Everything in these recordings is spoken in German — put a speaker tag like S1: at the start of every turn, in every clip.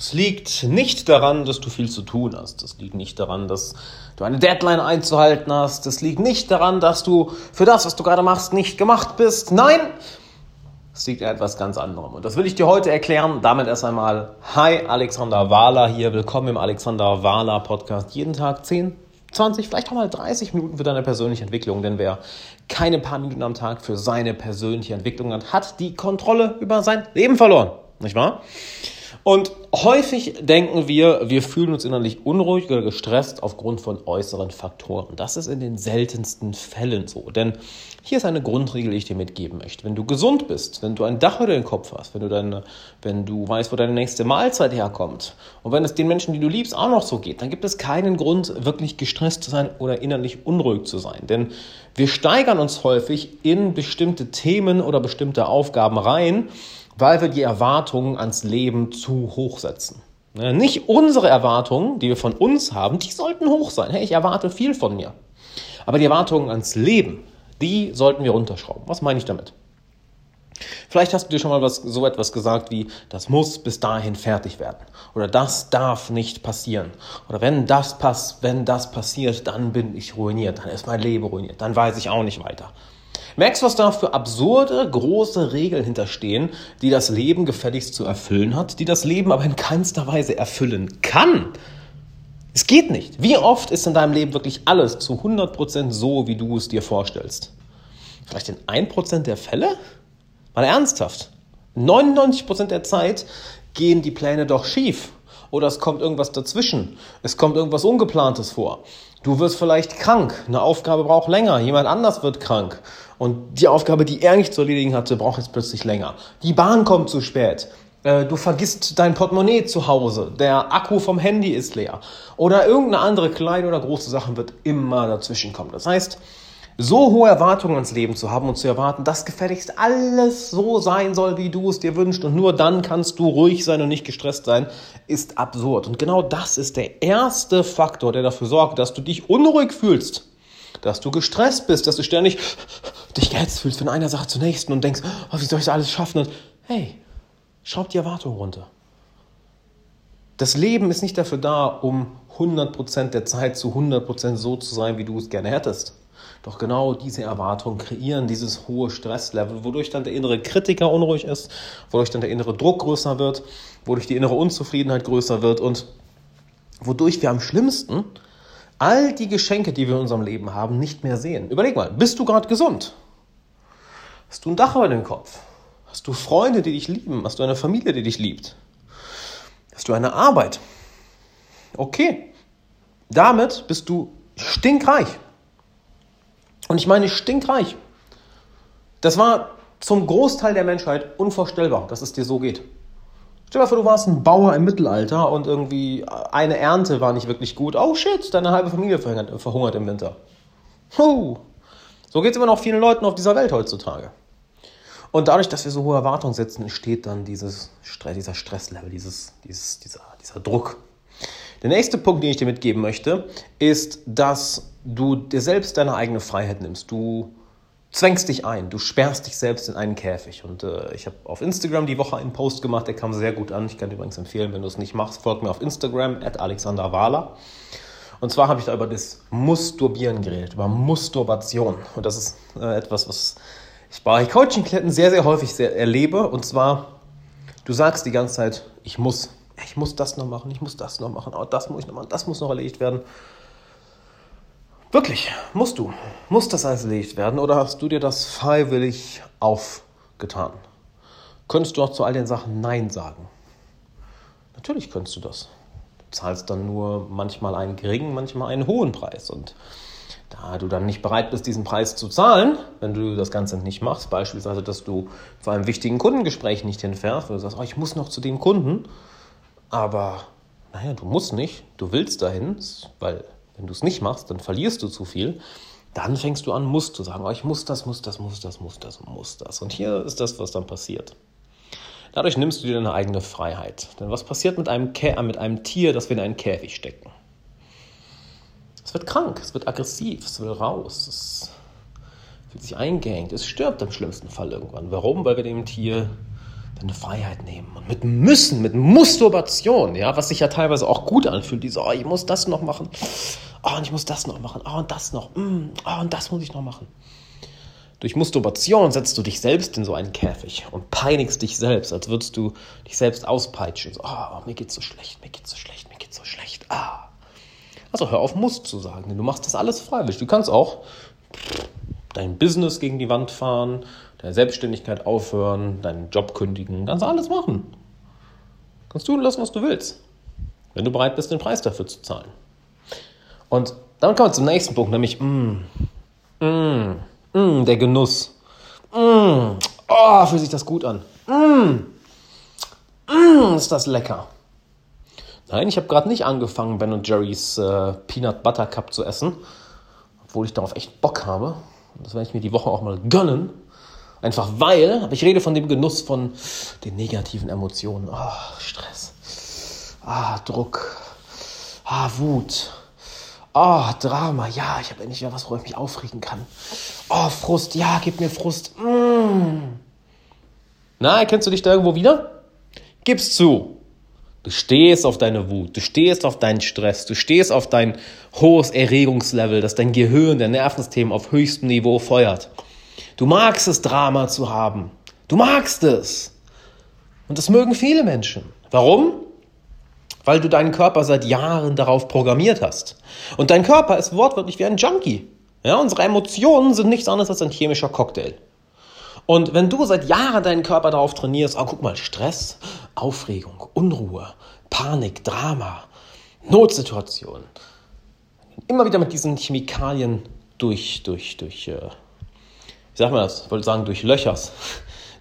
S1: Es liegt nicht daran, dass du viel zu tun hast. Es liegt nicht daran, dass du eine Deadline einzuhalten hast. Es liegt nicht daran, dass du für das, was du gerade machst, nicht gemacht bist. Nein, es liegt an etwas ganz anderem. Und das will ich dir heute erklären. Damit erst einmal, hi, Alexander Wahler hier. Willkommen im Alexander Wahler Podcast. Jeden Tag 10, 20, vielleicht auch mal 30 Minuten für deine persönliche Entwicklung. Denn wer keine paar Minuten am Tag für seine persönliche Entwicklung hat, hat die Kontrolle über sein Leben verloren. Nicht wahr? Und häufig denken wir, wir fühlen uns innerlich unruhig oder gestresst aufgrund von äußeren Faktoren. Das ist in den seltensten Fällen so. Denn hier ist eine Grundregel, die ich dir mitgeben möchte. Wenn du gesund bist, wenn du ein Dach über den Kopf hast, wenn du, deine, wenn du weißt, wo deine nächste Mahlzeit herkommt und wenn es den Menschen, die du liebst, auch noch so geht, dann gibt es keinen Grund, wirklich gestresst zu sein oder innerlich unruhig zu sein. Denn wir steigern uns häufig in bestimmte Themen oder bestimmte Aufgaben rein, weil wir die Erwartungen ans Leben zu hoch setzen. Nicht unsere Erwartungen, die wir von uns haben, die sollten hoch sein. Hey, ich erwarte viel von mir. Aber die Erwartungen ans Leben, die sollten wir runterschrauben. Was meine ich damit? Vielleicht hast du dir schon mal was, so etwas gesagt wie, das muss bis dahin fertig werden. Oder das darf nicht passieren. Oder wenn das pass, wenn das passiert, dann bin ich ruiniert. Dann ist mein Leben ruiniert. Dann weiß ich auch nicht weiter. Merkst du, was da für absurde, große Regeln hinterstehen, die das Leben gefälligst zu erfüllen hat, die das Leben aber in keinster Weise erfüllen kann? Es geht nicht. Wie oft ist in deinem Leben wirklich alles zu 100% so, wie du es dir vorstellst? Vielleicht in 1% der Fälle? Mal ernsthaft. 99% der Zeit gehen die Pläne doch schief. Oder es kommt irgendwas dazwischen. Es kommt irgendwas Ungeplantes vor. Du wirst vielleicht krank. Eine Aufgabe braucht länger. Jemand anders wird krank. Und die Aufgabe, die er nicht zu erledigen hatte, braucht jetzt plötzlich länger. Die Bahn kommt zu spät. Äh, du vergisst dein Portemonnaie zu Hause. Der Akku vom Handy ist leer. Oder irgendeine andere kleine oder große Sache wird immer dazwischen kommen. Das heißt, so hohe Erwartungen ans Leben zu haben und zu erwarten, dass gefälligst alles so sein soll, wie du es dir wünschst und nur dann kannst du ruhig sein und nicht gestresst sein, ist absurd. Und genau das ist der erste Faktor, der dafür sorgt, dass du dich unruhig fühlst, dass du gestresst bist, dass du ständig dich gehetzt fühlst von einer Sache zur nächsten und denkst, oh, wie soll ich das alles schaffen? Und hey, schraub die Erwartung runter. Das Leben ist nicht dafür da, um 100% der Zeit zu 100% so zu sein, wie du es gerne hättest. Doch genau diese Erwartungen kreieren dieses hohe Stresslevel, wodurch dann der innere Kritiker unruhig ist, wodurch dann der innere Druck größer wird, wodurch die innere Unzufriedenheit größer wird und wodurch wir am schlimmsten all die Geschenke, die wir in unserem Leben haben, nicht mehr sehen. Überleg mal, bist du gerade gesund? Hast du ein Dach über dem Kopf? Hast du Freunde, die dich lieben? Hast du eine Familie, die dich liebt? Hast du eine Arbeit? Okay, damit bist du stinkreich. Und ich meine stinkreich. Das war zum Großteil der Menschheit unvorstellbar, dass es dir so geht. Stell dir vor, du warst ein Bauer im Mittelalter und irgendwie eine Ernte war nicht wirklich gut. Oh shit, deine halbe Familie verhungert im Winter. Huh. So geht es immer noch vielen Leuten auf dieser Welt heutzutage. Und dadurch, dass wir so hohe Erwartungen setzen, entsteht dann dieses dieser Stresslevel, dieses, dieses, dieser, dieser Druck. Der nächste Punkt, den ich dir mitgeben möchte, ist, dass du dir selbst deine eigene Freiheit nimmst. Du zwängst dich ein, du sperrst dich selbst in einen Käfig. Und äh, ich habe auf Instagram die Woche einen Post gemacht, der kam sehr gut an. Ich kann dir übrigens empfehlen, wenn du es nicht machst, folg mir auf Instagram, at Alexander Wahler. Und zwar habe ich da über das Musturbieren geredet, über Musturbation. Und das ist äh, etwas, was ich bei Coaching-Klienten sehr, sehr häufig sehr erlebe. Und zwar, du sagst die ganze Zeit, ich muss, ich muss das noch machen, ich muss das noch machen, oh, das muss ich noch machen, das muss noch erledigt werden. Wirklich, musst du. Muss das alles erledigt werden oder hast du dir das freiwillig aufgetan? Könntest du auch zu all den Sachen Nein sagen? Natürlich könntest du das. Du zahlst dann nur manchmal einen geringen, manchmal einen hohen Preis. Und da du dann nicht bereit bist, diesen Preis zu zahlen, wenn du das Ganze nicht machst, beispielsweise, dass du zu einem wichtigen Kundengespräch nicht hinfährst, weil du sagst, oh, ich muss noch zu dem Kunden, aber naja, du musst nicht, du willst dahin, weil wenn du es nicht machst, dann verlierst du zu viel. Dann fängst du an, musst zu sagen, oh, ich muss das, muss das, muss das, muss das, muss das. Und hier ist das, was dann passiert. Dadurch nimmst du dir deine eigene Freiheit. Denn was passiert mit einem, Kä mit einem Tier, das wir in einen Käfig stecken? Es wird krank, es wird aggressiv, es will raus, es fühlt sich eingehängt, es stirbt im schlimmsten Fall irgendwann. Warum? Weil wir dem Tier deine Freiheit nehmen. Und mit müssen, mit Musturbation, ja, was sich ja teilweise auch gut anfühlt, diese, oh, ich muss das noch machen, oh, und ich muss das noch machen, oh, und das noch, mm, oh, und das muss ich noch machen. Durch Musturbation setzt du dich selbst in so einen Käfig und peinigst dich selbst, als würdest du dich selbst auspeitschen. So, oh, mir geht's so schlecht, mir geht's so schlecht, mir geht's so schlecht. Ah. Also hör auf, Must zu sagen, denn du machst das alles freiwillig. Du kannst auch dein Business gegen die Wand fahren, deine Selbstständigkeit aufhören, deinen Job kündigen, kannst alles machen. Kannst tun lassen, was du willst, wenn du bereit bist, den Preis dafür zu zahlen. Und dann kommen wir zum nächsten Punkt, nämlich, mm, mm, Mm, der Genuss. Mm, oh, fühlt sich das gut an. Mm, mm, ist das lecker. Nein, ich habe gerade nicht angefangen, Ben Jerry's äh, Peanut Butter Cup zu essen, obwohl ich darauf echt Bock habe. Das werde ich mir die Woche auch mal gönnen. Einfach weil, aber ich rede von dem Genuss von den negativen Emotionen. Oh, Stress. Ah, Druck. Ah, Wut. Oh, Drama, ja, ich habe endlich wieder was, worüber ich mich aufregen kann. Oh, Frust, ja, gib mir Frust. Mm. Na, erkennst du dich da irgendwo wieder? Gib's zu. Du stehst auf deine Wut, du stehst auf deinen Stress, du stehst auf dein hohes Erregungslevel, das dein Gehirn, dein Nervensystem auf höchstem Niveau feuert. Du magst es, Drama zu haben. Du magst es. Und das mögen viele Menschen. Warum? weil du deinen Körper seit Jahren darauf programmiert hast. Und dein Körper ist wortwörtlich wie ein Junkie. Ja, unsere Emotionen sind nichts anderes als ein chemischer Cocktail. Und wenn du seit Jahren deinen Körper darauf trainierst, oh, guck mal, Stress, Aufregung, Unruhe, Panik, Drama, Notsituation, immer wieder mit diesen Chemikalien durch, durch, durch, äh, wie sagt man das? Ich wollte sagen, durch Löchers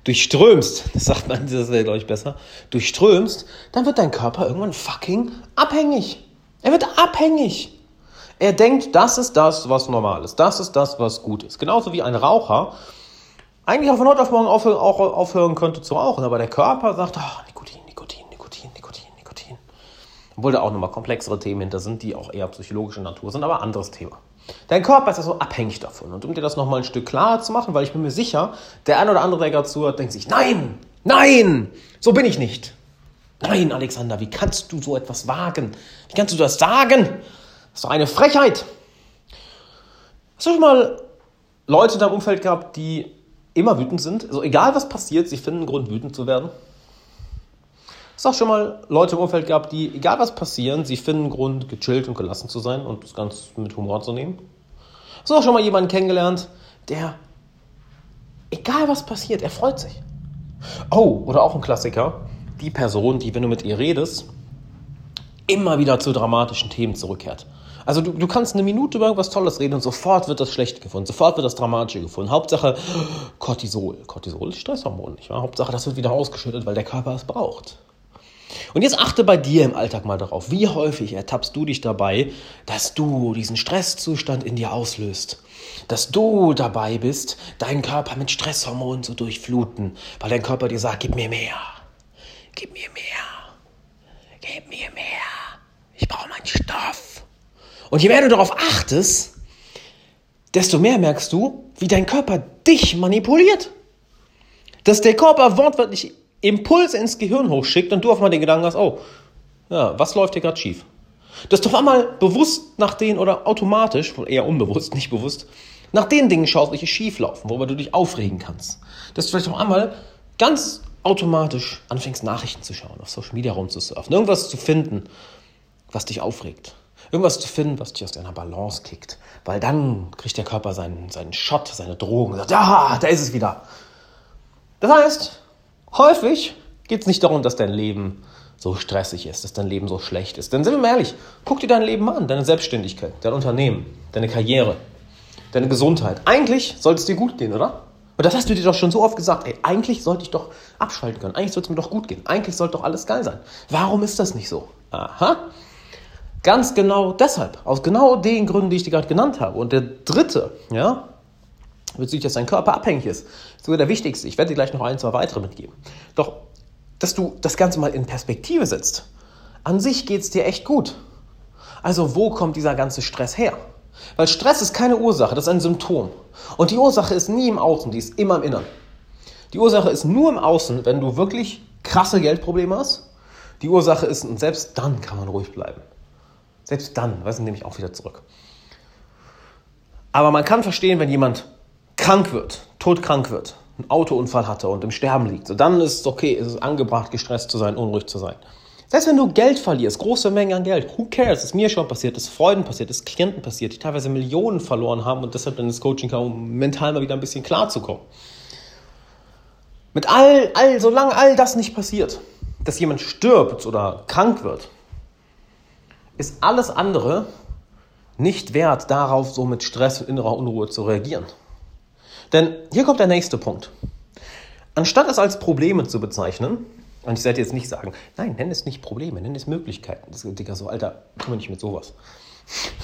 S1: durchströmst, das sagt man, das wäre, glaube ich, besser, durchströmst, dann wird dein Körper irgendwann fucking abhängig. Er wird abhängig. Er denkt, das ist das, was normal ist. Das ist das, was gut ist. Genauso wie ein Raucher eigentlich auch von heute auf morgen aufhören, auch aufhören könnte zu rauchen, aber der Körper sagt, oh, Nikotin, Nikotin, Nikotin, Nikotin, Nikotin. Obwohl da auch nochmal komplexere Themen hinter sind, die auch eher psychologischer Natur sind, aber anderes Thema. Dein Körper ist ja so abhängig davon. Und um dir das nochmal ein Stück klarer zu machen, weil ich bin mir sicher, der ein oder andere, der gerade zuhört, denkt sich, nein, nein, so bin ich nicht. Nein, Alexander, wie kannst du so etwas wagen? Wie kannst du das sagen? Das ist doch eine Frechheit. Hast du schon mal Leute in deinem Umfeld gehabt, die immer wütend sind? Also egal was passiert, sie finden einen Grund, wütend zu werden. Du auch schon mal Leute im Umfeld gehabt, die, egal was passieren, sie finden Grund, gechillt und gelassen zu sein und das Ganze mit Humor zu nehmen? Hast du auch schon mal jemanden kennengelernt, der, egal was passiert, er freut sich? Oh, oder auch ein Klassiker, die Person, die, wenn du mit ihr redest, immer wieder zu dramatischen Themen zurückkehrt. Also du, du kannst eine Minute über irgendwas Tolles reden und sofort wird das schlecht gefunden, sofort wird das Dramatische gefunden. Hauptsache Cortisol. Cortisol ist Stresshormon, nicht wahr? Hauptsache, das wird wieder ausgeschüttet, weil der Körper es braucht. Und jetzt achte bei dir im Alltag mal darauf, wie häufig ertappst du dich dabei, dass du diesen Stresszustand in dir auslöst. Dass du dabei bist, deinen Körper mit Stresshormonen zu durchfluten, weil dein Körper dir sagt, gib mir mehr, gib mir mehr, gib mir mehr, ich brauche meinen Stoff. Und je mehr du darauf achtest, desto mehr merkst du, wie dein Körper dich manipuliert. Dass der Körper wortwörtlich Impulse ins Gehirn hochschickt und du auf einmal den Gedanken hast, oh, ja, was läuft hier gerade schief? Dass du auf einmal bewusst nach denen oder automatisch, eher unbewusst, nicht bewusst, nach den Dingen schaust, welche schief laufen, worüber du dich aufregen kannst. Dass du vielleicht auf einmal ganz automatisch anfängst, Nachrichten zu schauen, auf Social Media rumzusurfen, irgendwas zu finden, was dich aufregt. Irgendwas zu finden, was dich aus deiner Balance kickt. Weil dann kriegt der Körper seinen, seinen Shot, seine Drohung und sagt, ja, da ist es wieder. Das heißt, Häufig geht es nicht darum, dass dein Leben so stressig ist, dass dein Leben so schlecht ist. Denn sind wir mal ehrlich, guck dir dein Leben an, deine Selbstständigkeit, dein Unternehmen, deine Karriere, deine Gesundheit. Eigentlich sollte es dir gut gehen, oder? Und das hast du dir doch schon so oft gesagt, ey, eigentlich sollte ich doch abschalten können, eigentlich sollte es mir doch gut gehen, eigentlich sollte doch alles geil sein. Warum ist das nicht so? Aha. Ganz genau deshalb, aus genau den Gründen, die ich dir gerade genannt habe. Und der dritte, ja, bezüglich, dass dein Körper abhängig ist, sogar der wichtigste. Ich werde dir gleich noch ein, zwei weitere mitgeben. Doch, dass du das Ganze mal in Perspektive setzt. An sich geht es dir echt gut. Also wo kommt dieser ganze Stress her? Weil Stress ist keine Ursache, das ist ein Symptom. Und die Ursache ist nie im Außen, die ist immer im Innern. Die Ursache ist nur im Außen, wenn du wirklich krasse Geldprobleme hast. Die Ursache ist, und selbst dann kann man ruhig bleiben. Selbst dann, weiß ich, nehme ich auch wieder zurück. Aber man kann verstehen, wenn jemand krank wird, todkrank wird, einen Autounfall hatte und im Sterben liegt. So, dann ist es okay, ist es angebracht, gestresst zu sein, unruhig zu sein. Selbst wenn du Geld verlierst, große Mengen an Geld, who cares? Das ist mir schon passiert, das ist Freunden passiert, das ist Klienten passiert, die teilweise Millionen verloren haben und deshalb dann ins Coaching kamen, um mental mal wieder ein bisschen klar zu kommen. Mit all, all, solange all das nicht passiert, dass jemand stirbt oder krank wird, ist alles andere nicht wert, darauf so mit Stress und innerer Unruhe zu reagieren. Denn hier kommt der nächste Punkt. Anstatt es als Probleme zu bezeichnen, und ich sollte jetzt nicht sagen, nein, nenn es nicht Probleme, nenn es Möglichkeiten. Das ist Digga, so, Alter, komm nicht mit sowas.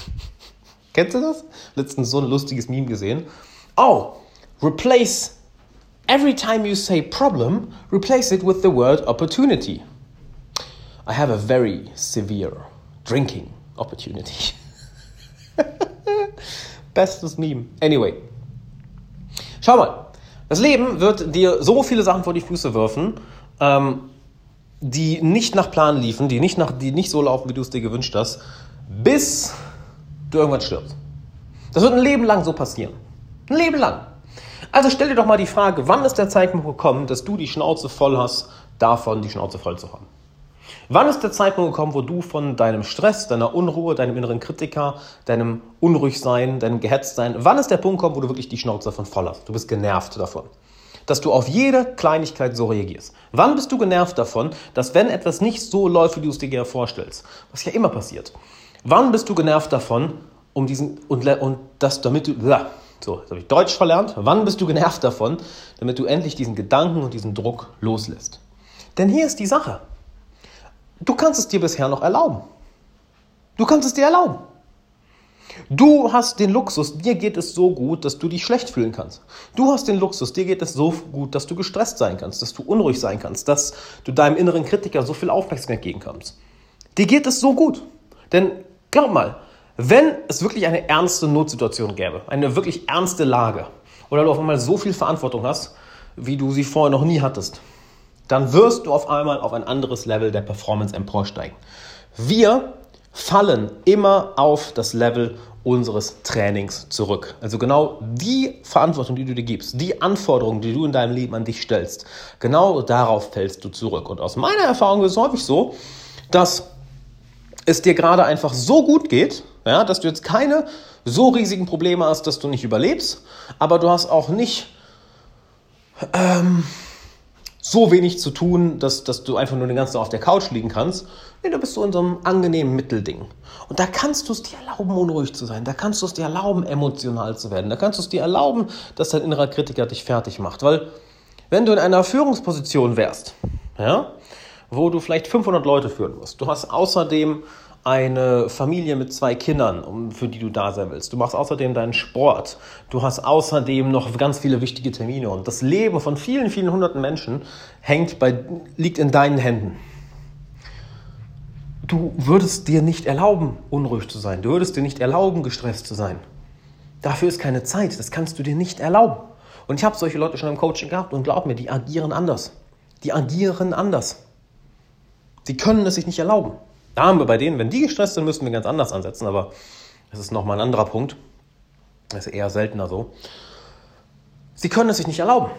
S1: Kennst du das? Letztens so ein lustiges Meme gesehen. Oh, replace every time you say problem, replace it with the word opportunity. I have a very severe drinking opportunity. Bestes Meme. Anyway. Schau mal. Das Leben wird dir so viele Sachen vor die Füße werfen, ähm, die nicht nach Plan liefen, die nicht, nach, die nicht so laufen, wie du es dir gewünscht hast, bis du irgendwann stirbst. Das wird ein Leben lang so passieren. Ein Leben lang. Also stell dir doch mal die Frage, wann ist der Zeitpunkt gekommen, dass du die Schnauze voll hast, davon die Schnauze voll zu haben? Wann ist der Zeitpunkt gekommen, wo du von deinem Stress, deiner Unruhe, deinem inneren Kritiker, deinem Unruhigsein, deinem Gehetztsein, wann ist der Punkt gekommen, wo du wirklich die Schnauze davon voll hast? Du bist genervt davon dass du auf jede Kleinigkeit so reagierst? Wann bist du genervt davon, dass wenn etwas nicht so läuft, wie du es dir gerne vorstellst, was ja immer passiert, wann bist du genervt davon, um diesen und, und das damit du so, jetzt habe ich Deutsch verlernt. Wann bist du genervt davon, damit du endlich diesen Gedanken und diesen Druck loslässt? Denn hier ist die Sache. Du kannst es dir bisher noch erlauben. Du kannst es dir erlauben. Du hast den Luxus, dir geht es so gut, dass du dich schlecht fühlen kannst. Du hast den Luxus, dir geht es so gut, dass du gestresst sein kannst, dass du unruhig sein kannst, dass du deinem inneren Kritiker so viel Aufmerksamkeit geben kannst. Dir geht es so gut. Denn glaub mal, wenn es wirklich eine ernste Notsituation gäbe, eine wirklich ernste Lage, oder du auf einmal so viel Verantwortung hast, wie du sie vorher noch nie hattest, dann wirst du auf einmal auf ein anderes Level der Performance emporsteigen. Wir fallen immer auf das Level unseres Trainings zurück. Also genau die Verantwortung, die du dir gibst, die Anforderungen, die du in deinem Leben an dich stellst, genau darauf fällst du zurück. Und aus meiner Erfahrung ist es häufig so, dass es dir gerade einfach so gut geht, ja, dass du jetzt keine so riesigen Probleme hast, dass du nicht überlebst, aber du hast auch nicht ähm, so wenig zu tun, dass, dass du einfach nur den ganzen Tag auf der Couch liegen kannst. Nee, du bist so in so einem angenehmen Mittelding. Und da kannst du es dir erlauben, unruhig zu sein. Da kannst du es dir erlauben, emotional zu werden. Da kannst du es dir erlauben, dass dein innerer Kritiker dich fertig macht. Weil, wenn du in einer Führungsposition wärst, ja, wo du vielleicht 500 Leute führen musst, du hast außerdem eine Familie mit zwei Kindern, für die du da sein willst. Du machst außerdem deinen Sport. Du hast außerdem noch ganz viele wichtige Termine. Und das Leben von vielen, vielen hunderten Menschen hängt bei, liegt in deinen Händen. Du würdest dir nicht erlauben, unruhig zu sein. Du würdest dir nicht erlauben, gestresst zu sein. Dafür ist keine Zeit. Das kannst du dir nicht erlauben. Und ich habe solche Leute schon im Coaching gehabt und glaub mir, die agieren anders. Die agieren anders. Sie können es sich nicht erlauben. Da haben wir bei denen, wenn die gestresst sind, müssen wir ganz anders ansetzen, aber das ist nochmal ein anderer Punkt. Das ist eher seltener so. Sie können es sich nicht erlauben.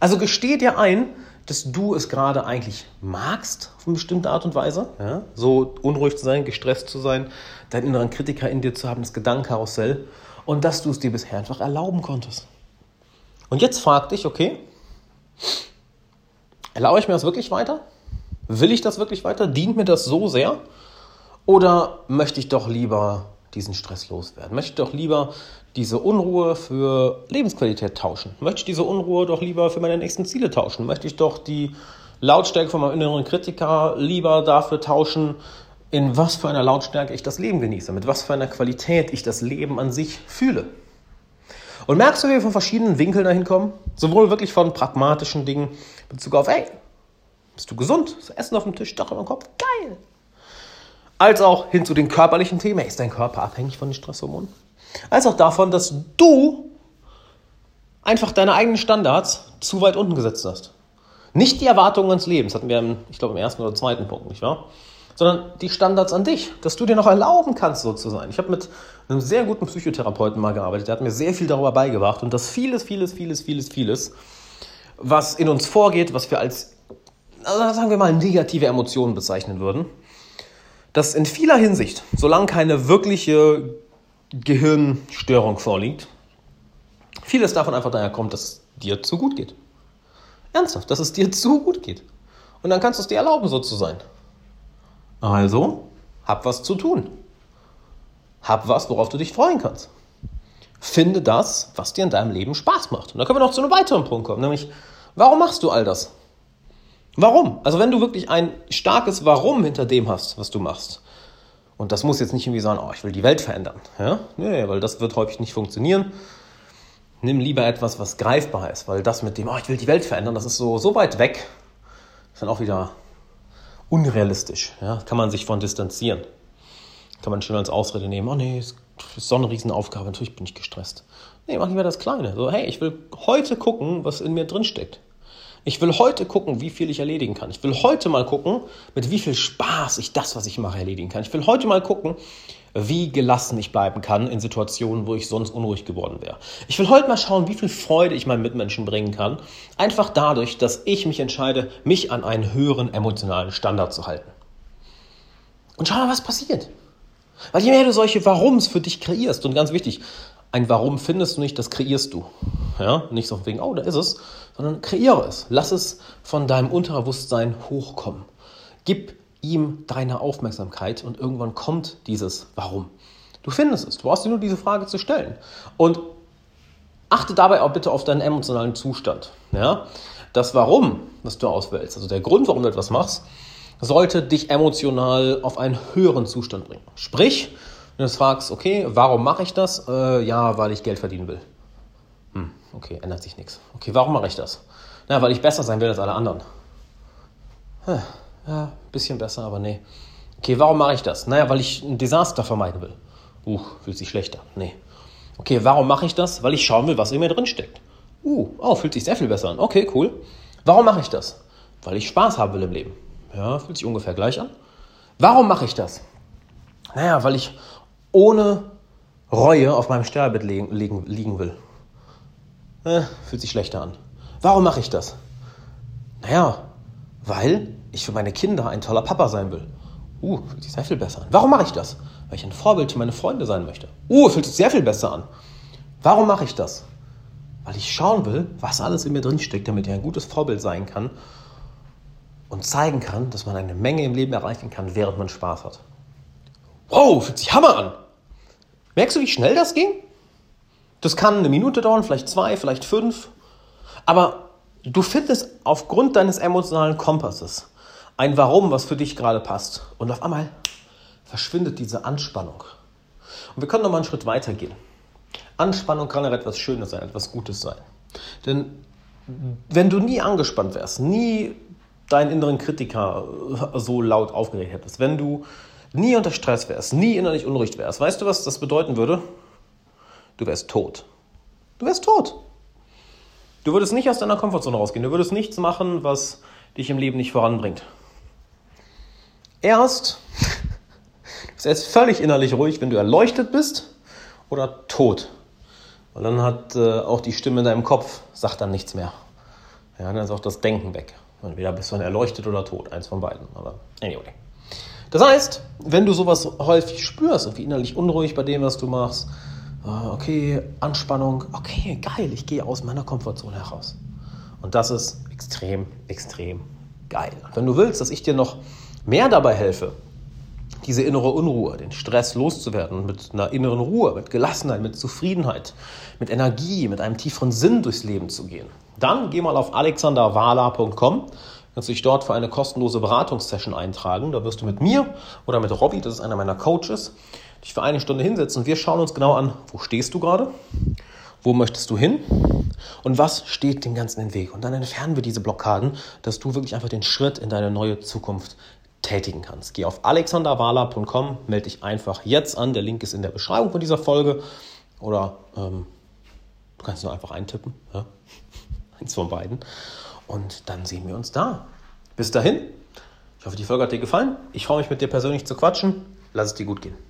S1: Also gesteh dir ein, dass du es gerade eigentlich magst, auf eine bestimmte Art und Weise. Ja? So unruhig zu sein, gestresst zu sein, deinen inneren Kritiker in dir zu haben, das Gedankenkarussell. Und dass du es dir bisher einfach erlauben konntest. Und jetzt frag dich, okay, erlaube ich mir das wirklich weiter? Will ich das wirklich weiter? Dient mir das so sehr? Oder möchte ich doch lieber diesen Stress loswerden? Möchte ich doch lieber diese Unruhe für Lebensqualität tauschen? Möchte ich diese Unruhe doch lieber für meine nächsten Ziele tauschen? Möchte ich doch die Lautstärke von meinem inneren Kritiker lieber dafür tauschen, in was für einer Lautstärke ich das Leben genieße, mit was für einer Qualität ich das Leben an sich fühle? Und merkst du, wie wir von verschiedenen Winkeln dahin kommen? Sowohl wirklich von pragmatischen Dingen in Bezug auf, ey, bist du gesund? Ist Essen auf dem Tisch, Dach über dem Kopf, geil. Als auch hin zu den körperlichen Themen. Ist dein Körper abhängig von den Stresshormonen? Als auch davon, dass du einfach deine eigenen Standards zu weit unten gesetzt hast. Nicht die Erwartungen ans Leben, das hatten wir, im, ich glaube, im ersten oder zweiten Punkt, nicht wahr? Sondern die Standards an dich, dass du dir noch erlauben kannst, so zu sein. Ich habe mit einem sehr guten Psychotherapeuten mal gearbeitet, der hat mir sehr viel darüber beigebracht und dass vieles, vieles, vieles, vieles, vieles, was in uns vorgeht, was wir als, also sagen wir mal, negative Emotionen bezeichnen würden, dass in vieler Hinsicht, solange keine wirkliche Gehirnstörung vorliegt, vieles davon einfach daher kommt, dass es dir zu gut geht. Ernsthaft, dass es dir zu gut geht. Und dann kannst du es dir erlauben, so zu sein. Also, hab was zu tun. Hab was, worauf du dich freuen kannst. Finde das, was dir in deinem Leben Spaß macht. Und da können wir noch zu einem weiteren Punkt kommen, nämlich, warum machst du all das? Warum? Also wenn du wirklich ein starkes Warum hinter dem hast, was du machst, und das muss jetzt nicht irgendwie sagen, oh, ich will die Welt verändern. Ja? Nee, weil das wird häufig nicht funktionieren. Nimm lieber etwas, was greifbar ist, weil das mit dem, oh, ich will die Welt verändern, das ist so, so weit weg, ist dann auch wieder unrealistisch. Ja? Kann man sich von distanzieren. Kann man schon als Ausrede nehmen, oh nee, ist so eine Riesenaufgabe, natürlich bin ich gestresst. Nee, mach lieber das Kleine. So, hey, ich will heute gucken, was in mir drin steckt. Ich will heute gucken, wie viel ich erledigen kann. Ich will heute mal gucken, mit wie viel Spaß ich das, was ich mache, erledigen kann. Ich will heute mal gucken, wie gelassen ich bleiben kann in Situationen, wo ich sonst unruhig geworden wäre. Ich will heute mal schauen, wie viel Freude ich meinen Mitmenschen bringen kann. Einfach dadurch, dass ich mich entscheide, mich an einen höheren emotionalen Standard zu halten. Und schau mal, was passiert. Weil je mehr du solche Warums für dich kreierst, und ganz wichtig, ein Warum findest du nicht, das kreierst du. Ja? Nicht so wegen, oh, da ist es, sondern kreiere es. Lass es von deinem Unterbewusstsein hochkommen. Gib ihm deine Aufmerksamkeit und irgendwann kommt dieses Warum. Du findest es. Du brauchst dir nur diese Frage zu stellen. Und achte dabei auch bitte auf deinen emotionalen Zustand. Ja? Das Warum, was du auswählst, also der Grund, warum du etwas machst, sollte dich emotional auf einen höheren Zustand bringen. Sprich, wenn du fragst, okay, warum mache ich das? Äh, ja, weil ich Geld verdienen will. Hm, okay, ändert sich nichts. Okay, warum mache ich das? Na, weil ich besser sein will als alle anderen. Ja, ein bisschen besser, aber nee. Okay, warum mache ich das? Naja, weil ich ein Desaster vermeiden will. Uh, fühlt sich schlechter. Nee. Okay, warum mache ich das? Weil ich schauen will, was in mir drin steckt. Uh, oh, fühlt sich sehr viel besser an. Okay, cool. Warum mache ich das? Weil ich Spaß haben will im Leben. Ja, fühlt sich ungefähr gleich an. Warum mache ich das? Naja, weil ich ohne Reue auf meinem Sterbebett liegen, liegen, liegen will. Äh, fühlt sich schlechter an. Warum mache ich das? Naja, weil ich für meine Kinder ein toller Papa sein will. Uh, fühlt sich sehr viel besser an. Warum mache ich das? Weil ich ein Vorbild für meine Freunde sein möchte. Uh, fühlt sich sehr viel besser an. Warum mache ich das? Weil ich schauen will, was alles in mir drin steckt, damit ich ein gutes Vorbild sein kann und zeigen kann, dass man eine Menge im Leben erreichen kann, während man Spaß hat. Wow, fühlt sich Hammer an. Merkst du, wie schnell das ging? Das kann eine Minute dauern, vielleicht zwei, vielleicht fünf. Aber du findest aufgrund deines emotionalen Kompasses ein Warum, was für dich gerade passt. Und auf einmal verschwindet diese Anspannung. Und wir können noch mal einen Schritt weiter gehen. Anspannung kann ja etwas Schönes sein, etwas Gutes sein. Denn wenn du nie angespannt wärst, nie deinen inneren Kritiker so laut aufgeregt hättest, wenn du nie unter Stress wärst, nie innerlich unruhig wärst, weißt du, was das bedeuten würde? Du wärst tot. Du wärst tot. Du würdest nicht aus deiner Komfortzone rausgehen. Du würdest nichts machen, was dich im Leben nicht voranbringt. Erst, du bist erst völlig innerlich ruhig, wenn du erleuchtet bist oder tot. Und dann hat äh, auch die Stimme in deinem Kopf, sagt dann nichts mehr. Ja, dann ist auch das Denken weg. Entweder bist du dann erleuchtet oder tot, eins von beiden. Aber anyway. Das heißt, wenn du sowas häufig spürst, irgendwie innerlich unruhig bei dem, was du machst, äh, okay, Anspannung, okay, geil, ich gehe aus meiner Komfortzone heraus. Und das ist extrem, extrem geil. Und wenn du willst, dass ich dir noch mehr dabei helfe, diese innere Unruhe, den Stress loszuwerden, mit einer inneren Ruhe, mit Gelassenheit, mit Zufriedenheit, mit Energie, mit einem tieferen Sinn durchs Leben zu gehen, dann geh mal auf alexanderwala.com kannst dich dort für eine kostenlose Beratungssession eintragen. Da wirst du mit mir oder mit Robby, das ist einer meiner Coaches, dich für eine Stunde hinsetzen und wir schauen uns genau an, wo stehst du gerade, wo möchtest du hin und was steht dem Ganzen im Weg. Und dann entfernen wir diese Blockaden, dass du wirklich einfach den Schritt in deine neue Zukunft tätigen kannst. Geh auf alexanderwala.com, melde dich einfach jetzt an. Der Link ist in der Beschreibung von dieser Folge oder ähm, Du kannst nur einfach eintippen. Ja? Eins von beiden. Und dann sehen wir uns da. Bis dahin. Ich hoffe, die Folge hat dir gefallen. Ich freue mich, mit dir persönlich zu quatschen. Lass es dir gut gehen.